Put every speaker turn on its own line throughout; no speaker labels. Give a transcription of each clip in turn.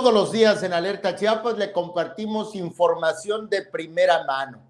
Todos los días en Alerta Chiapas le compartimos información de primera mano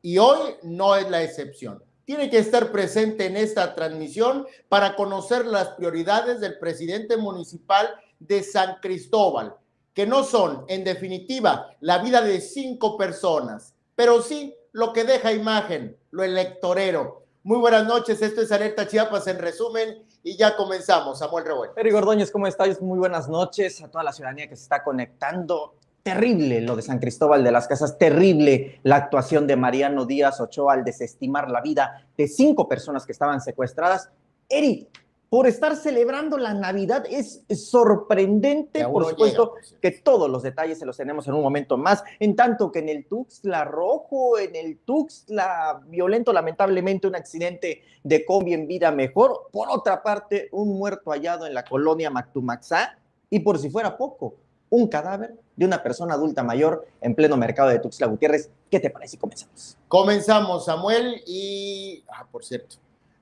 y hoy no es la excepción. Tiene que estar presente en esta transmisión para conocer las prioridades del presidente municipal de San Cristóbal, que no son, en definitiva, la vida de cinco personas, pero sí lo que deja imagen, lo electorero. Muy buenas noches, esto es Alerta Chiapas en resumen y ya comenzamos. Samuel Revuelta.
Eri Gordóñez, ¿cómo estás? Muy buenas noches a toda la ciudadanía que se está conectando. Terrible lo de San Cristóbal de las Casas, terrible la actuación de Mariano Díaz Ochoa al desestimar la vida de cinco personas que estaban secuestradas. Eri, por estar celebrando la Navidad. Es sorprendente, por supuesto, pues, que todos los detalles se los tenemos en un momento más, en tanto que en el Tuxtla Rojo, en el Tuxtla Violento, lamentablemente un accidente de combi en vida mejor. Por otra parte, un muerto hallado en la colonia Mactumaxá y por si fuera poco, un cadáver de una persona adulta mayor en pleno mercado de Tuxtla Gutiérrez. ¿Qué te parece? Comenzamos.
Comenzamos, Samuel, y, ah, por cierto,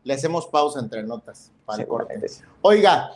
le hacemos pausa entre notas para el corte. Oiga,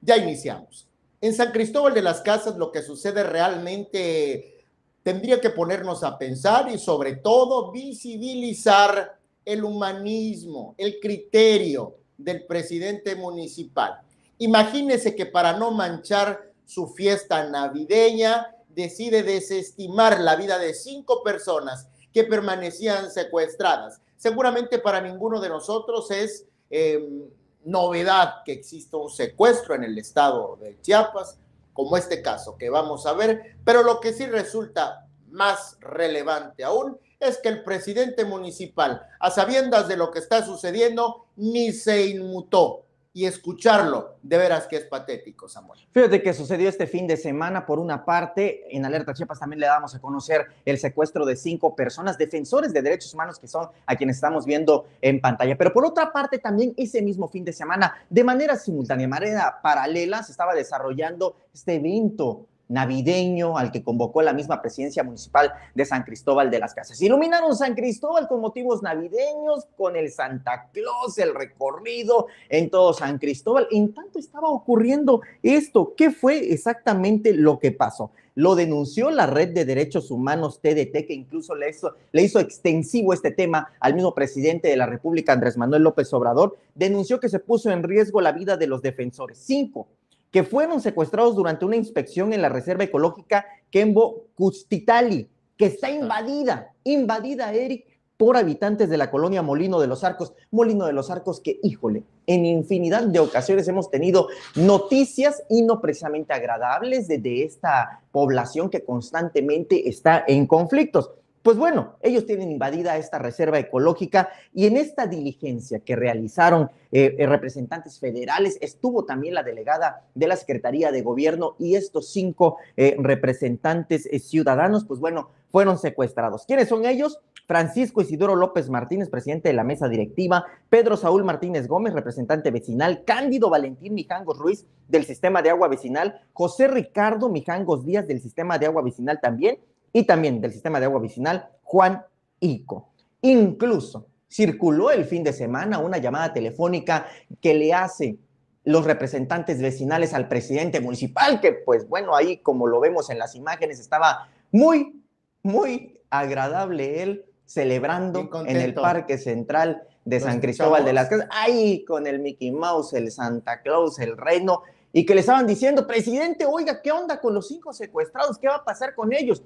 ya iniciamos. En San Cristóbal de las Casas lo que sucede realmente tendría que ponernos a pensar y sobre todo visibilizar el humanismo, el criterio del presidente municipal. Imagínese que para no manchar su fiesta navideña decide desestimar la vida de cinco personas que permanecían secuestradas seguramente para ninguno de nosotros es em, novedad que exista un secuestro en el estado de Chiapas, como este caso que vamos a ver, pero lo que sí resulta más relevante aún es que el presidente municipal, a sabiendas de lo que está sucediendo, ni se inmutó y escucharlo, de veras que es patético, Samuel.
Fíjate que sucedió este fin de semana, por una parte, en Alerta Chiapas también le damos a conocer el secuestro de cinco personas, defensores de derechos humanos, que son a quienes estamos viendo en pantalla. Pero por otra parte, también ese mismo fin de semana, de manera simultánea, de manera paralela, se estaba desarrollando este evento navideño al que convocó la misma presidencia municipal de San Cristóbal de las Casas. Iluminaron San Cristóbal con motivos navideños, con el Santa Claus, el recorrido en todo San Cristóbal. En tanto estaba ocurriendo esto, ¿qué fue exactamente lo que pasó? Lo denunció la Red de Derechos Humanos TDT, que incluso le hizo, le hizo extensivo este tema al mismo presidente de la República, Andrés Manuel López Obrador. Denunció que se puso en riesgo la vida de los defensores. Cinco que fueron secuestrados durante una inspección en la Reserva Ecológica Kembo Custitali, que está invadida, invadida, Eric, por habitantes de la colonia Molino de los Arcos. Molino de los Arcos que, híjole, en infinidad de ocasiones hemos tenido noticias y no precisamente agradables de, de esta población que constantemente está en conflictos. Pues bueno, ellos tienen invadida esta reserva ecológica y en esta diligencia que realizaron eh, eh, representantes federales estuvo también la delegada de la Secretaría de Gobierno y estos cinco eh, representantes ciudadanos, pues bueno, fueron secuestrados. ¿Quiénes son ellos? Francisco Isidoro López Martínez, presidente de la mesa directiva, Pedro Saúl Martínez Gómez, representante vecinal, Cándido Valentín Mijangos Ruiz del sistema de agua vecinal, José Ricardo Mijangos Díaz del sistema de agua vecinal también, y también del sistema de agua vecinal, Juan Ico. Incluso circuló el fin de semana una llamada telefónica que le hace los representantes vecinales al presidente municipal, que pues bueno, ahí como lo vemos en las imágenes, estaba muy, muy agradable él celebrando en el Parque Central de San Cristóbal de las Casas, ahí con el Mickey Mouse, el Santa Claus, el Reno, y que le estaban diciendo, presidente, oiga, ¿qué onda con los cinco secuestrados? ¿Qué va a pasar con ellos?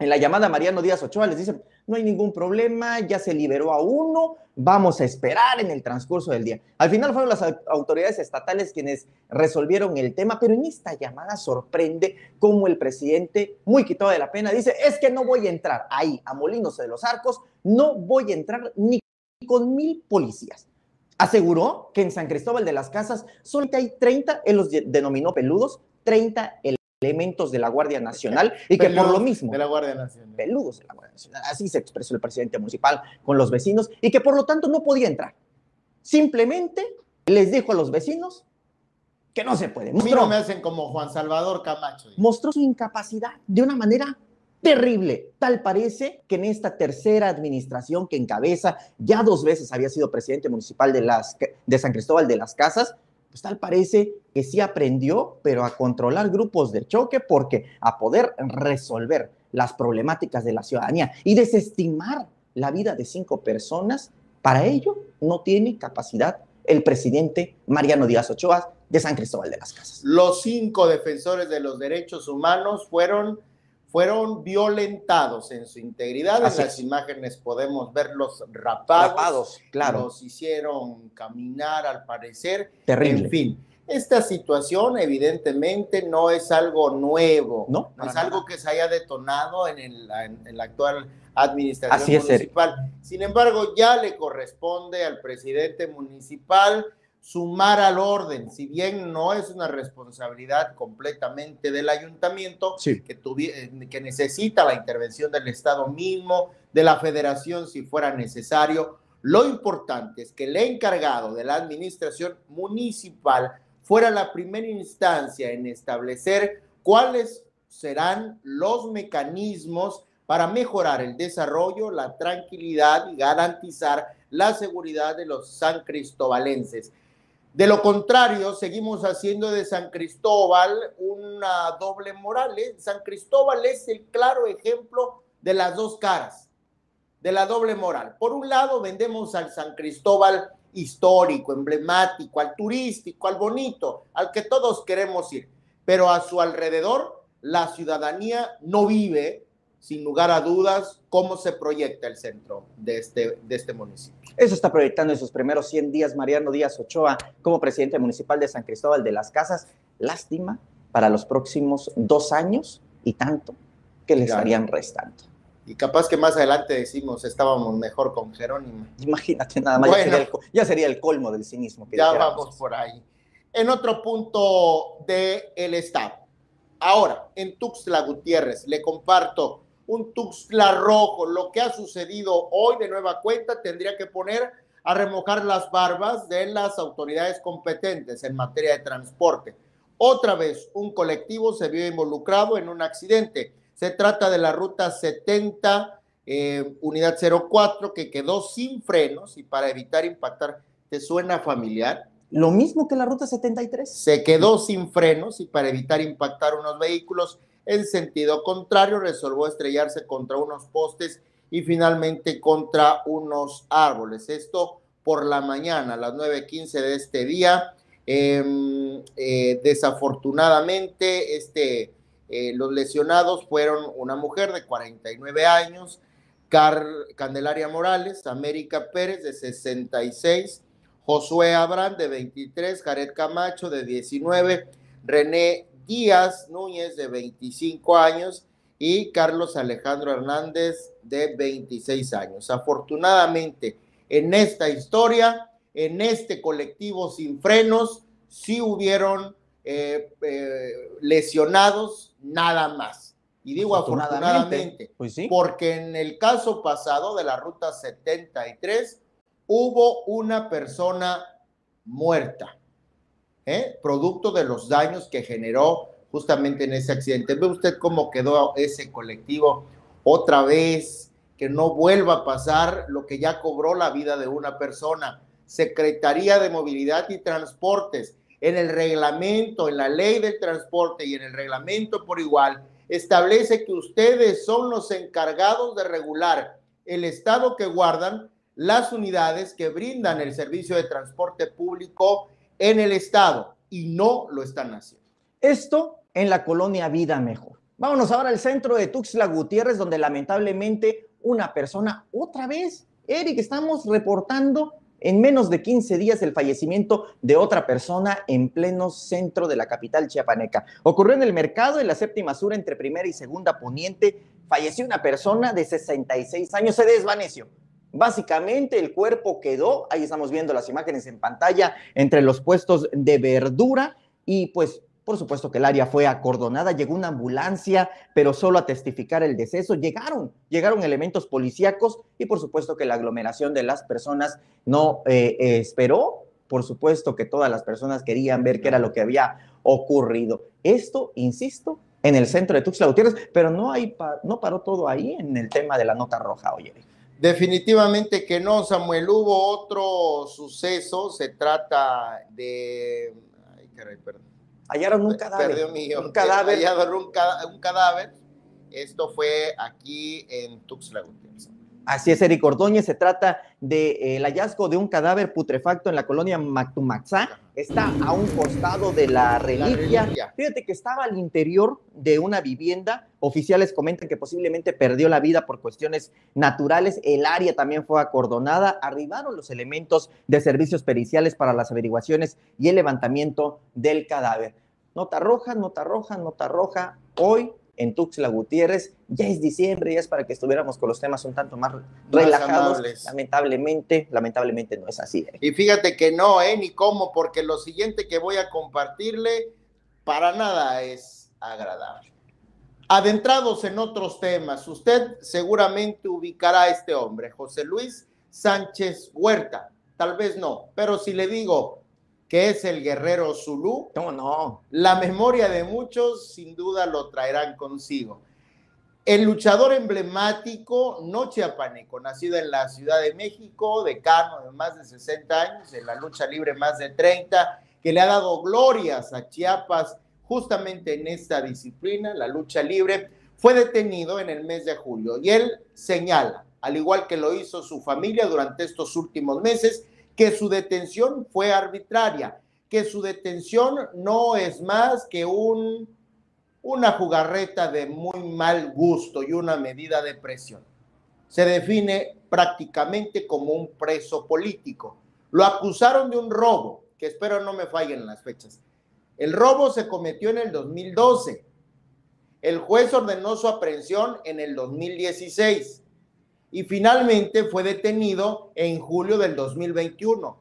En la llamada Mariano Díaz Ochoa les dice, no hay ningún problema, ya se liberó a uno, vamos a esperar en el transcurso del día. Al final fueron las autoridades estatales quienes resolvieron el tema, pero en esta llamada sorprende cómo el presidente, muy quitado de la pena, dice, es que no voy a entrar ahí a Molinos de los Arcos, no voy a entrar ni con mil policías. Aseguró que en San Cristóbal de las Casas solamente hay 30, él los denominó peludos, 30 el elementos de la Guardia Nacional y que por lo mismo...
De la Guardia Nacional.
Peludos de la Guardia Nacional. Así se expresó el presidente municipal con los vecinos y que por lo tanto no podía entrar. Simplemente les dijo a los vecinos que no se puede.
Mostró, me hacen como Juan Salvador Camacho.
Mostró su incapacidad de una manera terrible. Tal parece que en esta tercera administración que encabeza, ya dos veces había sido presidente municipal de, las, de San Cristóbal de las Casas, pues tal parece que sí aprendió, pero a controlar grupos de choque, porque a poder resolver las problemáticas de la ciudadanía y desestimar la vida de cinco personas, para ello no tiene capacidad el presidente Mariano Díaz Ochoa de San Cristóbal de las Casas.
Los cinco defensores de los derechos humanos fueron, fueron violentados en su integridad. en las imágenes podemos verlos rapados. Rapados, claro. Los hicieron caminar, al parecer. Terrible. En fin, esta situación evidentemente no es algo nuevo, no, no es algo que se haya detonado en, en, la actual administración municipal. Sin embargo, ya le corresponde al presidente municipal sumar al orden, si bien no es una responsabilidad completamente del ayuntamiento, que, que necesita la intervención del Estado mismo, de la federación si fuera necesario. Lo importante es que el encargado de la administración municipal fuera la primera instancia en establecer cuáles serán los mecanismos para mejorar el desarrollo, la tranquilidad y garantizar la seguridad de los san cristobalenses. De lo contrario, seguimos haciendo de San Cristóbal una doble moral. ¿eh? San Cristóbal es el claro ejemplo de las dos caras, de la doble moral. Por un lado, vendemos al San Cristóbal histórico, emblemático, al turístico, al bonito, al que todos queremos ir. Pero a su alrededor, la ciudadanía no vive, sin lugar a dudas, cómo se proyecta el centro de este, de este municipio.
Eso está proyectando en sus primeros 100 días Mariano Díaz Ochoa como presidente municipal de San Cristóbal de las Casas. Lástima para los próximos dos años y tanto que le estarían restando.
Y capaz que más adelante decimos, estábamos mejor con Jerónimo.
Imagínate nada más, ya, sería el, colmo del cinismo.
Que ya vamos por ahí. En otro punto del el Estado. Ahora, en Tuxtla Gutiérrez, le comparto un Tuxtla rojo. Lo que ha sucedido hoy de nueva cuenta tendría que poner a remojar las barbas de las autoridades competentes en materia de transporte. Otra vez, un colectivo se vio involucrado en un accidente se trata de la ruta 70, eh, unidad 04, que quedó sin frenos y para evitar impactar, ¿te suena familiar?
Lo mismo que la ruta 73.
Se quedó sin frenos y para evitar impactar unos vehículos en sentido contrario, resolvió estrellarse contra unos postes y finalmente contra unos árboles. Esto por la mañana, a las 9.15 de este día. Em, eh, desafortunadamente, este eh, los lesionados fueron una mujer de 49 años, Candelaria Morales, América Pérez de 66, Josué Abrán de 23, Jared Camacho de 19, René Díaz Núñez de 25 años y Carlos Alejandro Hernández de 26 años. Afortunadamente, en esta historia, en este colectivo sin frenos, sí hubieron eh, eh, lesionados, nada más. Y digo afortunadamente, pues porque en el caso pasado de la ruta 73 hubo una persona muerta, ¿eh? producto de los daños que generó justamente en ese accidente. Ve usted cómo quedó ese colectivo otra vez, que no vuelva a pasar lo que ya cobró la vida de una persona. Secretaría de Movilidad y Transportes en el reglamento, en la ley del transporte y en el reglamento por igual, establece que ustedes son los encargados de regular el estado que guardan las unidades que brindan el servicio de transporte público en el estado y no lo están haciendo.
Esto en la colonia Vida Mejor. Vámonos ahora al centro de Tuxtla Gutiérrez, donde lamentablemente una persona, otra vez, Eric, estamos reportando en menos de 15 días el fallecimiento de otra persona en pleno centro de la capital chiapaneca. Ocurrió en el mercado, en la séptima sur, entre primera y segunda poniente. Falleció una persona de 66 años, se desvaneció. Básicamente el cuerpo quedó, ahí estamos viendo las imágenes en pantalla, entre los puestos de verdura y pues por supuesto que el área fue acordonada, llegó una ambulancia, pero solo a testificar el deceso. Llegaron, llegaron elementos policíacos y por supuesto que la aglomeración de las personas no eh, esperó. Por supuesto que todas las personas querían ver qué era lo que había ocurrido. Esto, insisto, en el centro de Tuxtla Gutiérrez, pero no, hay, no paró todo ahí en el tema de la nota roja, oye.
Definitivamente que no, Samuel. Hubo otro suceso, se trata de... Ay, caray, perdón.
Hallaron un cadáver.
Perdió mi... Un cadáver. Hallaron un, un cadáver. Esto fue aquí en Tuxtla Gutiérrez.
Así es, Eric Ordóñez, se trata del eh, hallazgo de un cadáver putrefacto en la colonia Mactumaxá. Está a un costado de la reliquia. Fíjate que estaba al interior de una vivienda. Oficiales comentan que posiblemente perdió la vida por cuestiones naturales. El área también fue acordonada. Arribaron los elementos de servicios periciales para las averiguaciones y el levantamiento del cadáver. Nota roja, nota roja, nota roja. Hoy en Tuxtla Gutiérrez. Ya es diciembre, ya es para que estuviéramos con los temas un tanto más, relajados. Lamentablemente, lamentablemente no es así.
¿eh? Y fíjate que no, ¿eh? Ni cómo, porque lo siguiente que voy a compartirle para nada es agradable. Adentrados en otros temas, usted seguramente ubicará a este hombre, José Luis Sánchez Huerta. Tal vez no, pero si le digo que es el guerrero Zulú.
No, no.
La memoria de muchos sin duda lo traerán consigo. El luchador emblemático, no chiapaneco, nacido en la Ciudad de México, decano de más de 60 años, en la lucha libre más de 30, que le ha dado glorias a Chiapas justamente en esta disciplina, la lucha libre, fue detenido en el mes de julio. Y él señala, al igual que lo hizo su familia durante estos últimos meses, que su detención fue arbitraria, que su detención no es más que un, una jugarreta de muy mal gusto y una medida de presión. Se define prácticamente como un preso político. Lo acusaron de un robo, que espero no me fallen las fechas. El robo se cometió en el 2012. El juez ordenó su aprehensión en el 2016 y finalmente fue detenido en julio del 2021.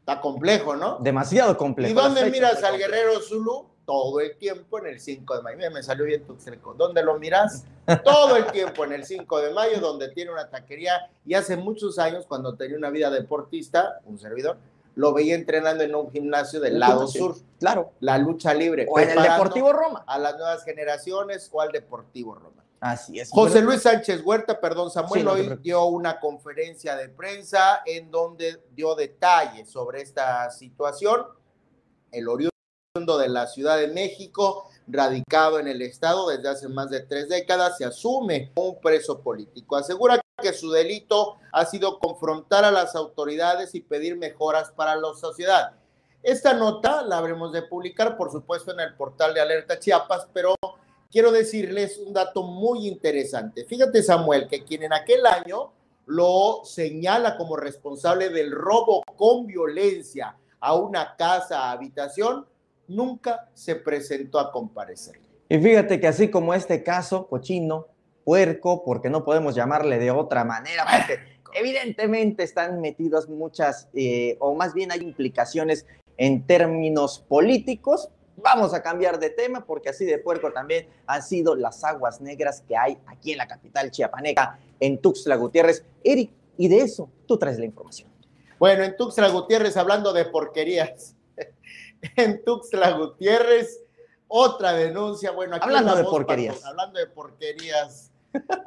Está complejo, ¿no?
Demasiado complejo.
¿Y dónde miras al guerrero Zulu? Todo el tiempo en el 5 de mayo. Mira, me salió bien tu cerco. ¿Dónde lo miras? Todo el tiempo en el 5 de mayo, donde tiene una taquería. Y hace muchos años, cuando tenía una vida deportista, un servidor, lo veía entrenando en un gimnasio del lado sur.
Claro.
La lucha libre.
O en el Deportivo Roma.
A las nuevas generaciones o al Deportivo Roma.
Así es.
José Luis Sánchez Huerta, perdón, Samuel, hoy dio una conferencia de prensa en donde dio detalles sobre esta situación. El oriundo de la Ciudad de México, radicado en el Estado desde hace más de tres décadas, se asume un preso político. Asegura que su delito ha sido confrontar a las autoridades y pedir mejoras para la sociedad. Esta nota la habremos de publicar, por supuesto, en el portal de Alerta Chiapas, pero quiero decirles un dato muy interesante. Fíjate, Samuel, que quien en aquel año lo señala como responsable del robo con violencia a una casa, habitación, nunca se presentó a comparecer.
Y fíjate que así como este caso, cochino, puerco, porque no podemos llamarle de otra manera, porque evidentemente están metidas muchas, eh, o más bien hay implicaciones en términos políticos, Vamos a cambiar de tema porque así de puerco también han sido las aguas negras que hay aquí en la capital chiapaneca, en Tuxtla Gutiérrez. Eric, y de eso tú traes la información.
Bueno, en Tuxtla Gutiérrez, hablando de porquerías, en Tuxtla Gutiérrez, otra denuncia. Bueno, aquí
hablando de porquerías.
hablando de porquerías.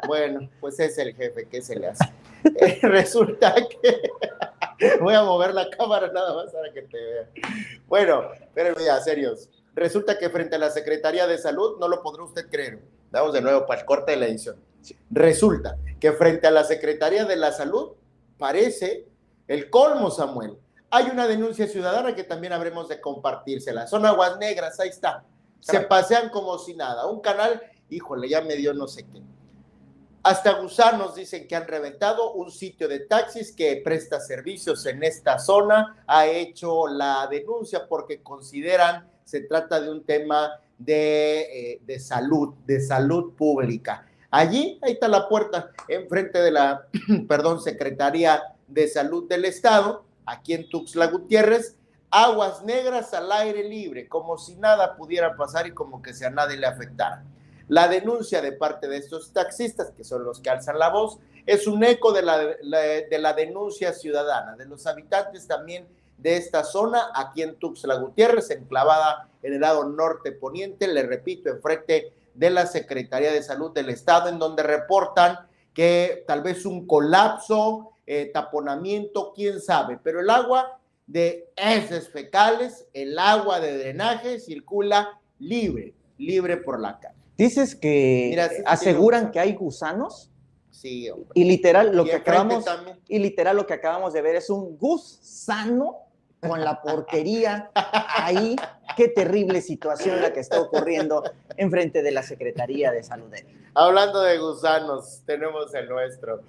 Bueno, pues es el jefe, ¿qué se le hace? Eh, resulta que voy a mover la cámara nada más para que te vea. Bueno, pero ya, serios. Resulta que frente a la Secretaría de Salud, no lo podrá usted creer. Vamos de nuevo para el corte de la edición. Resulta que frente a la Secretaría de la Salud, parece el colmo, Samuel. Hay una denuncia ciudadana que también habremos de compartírsela. Son aguas negras, ahí está. Se pasean como si nada. Un canal, híjole, ya me dio no sé qué. Hasta gusanos dicen que han reventado un sitio de taxis que presta servicios en esta zona. Ha hecho la denuncia porque consideran se trata de un tema de, eh, de salud, de salud pública. Allí, ahí está la puerta, enfrente de la, perdón, Secretaría de Salud del Estado, aquí en Tuxtla Gutiérrez, aguas negras al aire libre, como si nada pudiera pasar y como que si a nadie le afectara. La denuncia de parte de estos taxistas, que son los que alzan la voz, es un eco de la, de la denuncia ciudadana, de los habitantes también de esta zona, aquí en Tuxtla Gutiérrez, enclavada en el lado norte poniente, le repito, enfrente de la Secretaría de Salud del Estado, en donde reportan que tal vez un colapso, eh, taponamiento, quién sabe, pero el agua de heces fecales, el agua de drenaje circula libre, libre por la calle.
Dices que aseguran que hay gusanos.
Sí, hombre.
Y literal lo que acabamos y literal lo que acabamos de ver es un gusano con la porquería ahí. Qué terrible situación la que está ocurriendo enfrente de la Secretaría de Salud.
Hablando de gusanos, tenemos el nuestro.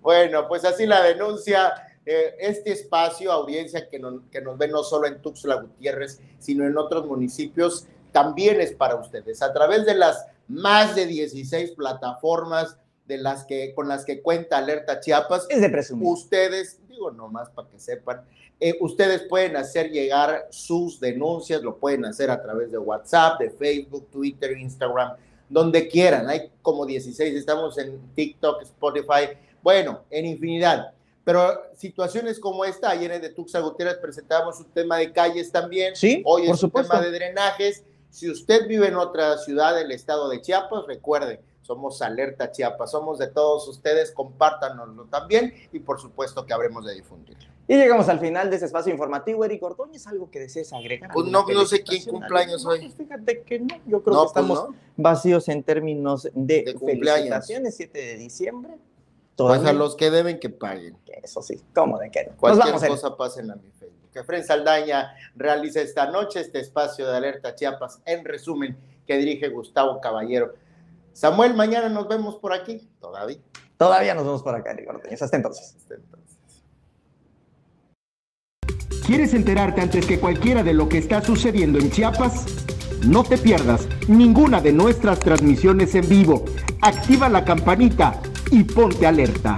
Bueno, pues así la denuncia. Eh, este espacio, audiencia que, que nos ve no solo en Tuxtla Gutiérrez, sino en otros municipios, también es para ustedes. A través de las más de 16 plataformas de las que, con las que cuenta Alerta Chiapas.
Es de presumir.
Ustedes, digo nomás para que sepan, eh, ustedes pueden hacer llegar sus denuncias, lo pueden hacer a través de WhatsApp, de Facebook, Twitter, Instagram, donde quieran. Hay como 16, estamos en TikTok, Spotify, bueno, en infinidad. Pero situaciones como esta, ayer en de Tuxa Gutiérrez presentamos un tema de calles también.
Sí,
hoy es un tema de drenajes. Si usted vive en otra ciudad del estado de Chiapas, recuerde, somos Alerta Chiapas, somos de todos ustedes, compártanoslo también y por supuesto que habremos de difundirlo.
Y llegamos al final de ese espacio informativo. Eric Ordóñez, ¿algo que desees agregar?
Pues no, no sé quién cumpleaños hoy.
Pues fíjate que no, yo creo que pues estamos vacíos en términos de,
de felicitaciones,
7 de diciembre.
Pues a los que deben que paguen.
Eso sí, ¿cómo de qué?
Cualquier cosa pasen a mi Facebook. Que Fren Saldaña realiza esta noche este espacio de Alerta Chiapas, en resumen, que dirige Gustavo Caballero. Samuel, mañana nos vemos por aquí, todavía.
Todavía nos vemos por acá, Eric Hasta entonces. Hasta entonces.
¿Quieres enterarte antes que cualquiera de lo que está sucediendo en Chiapas? No te pierdas ninguna de nuestras transmisiones en vivo. Activa la campanita y ponte alerta.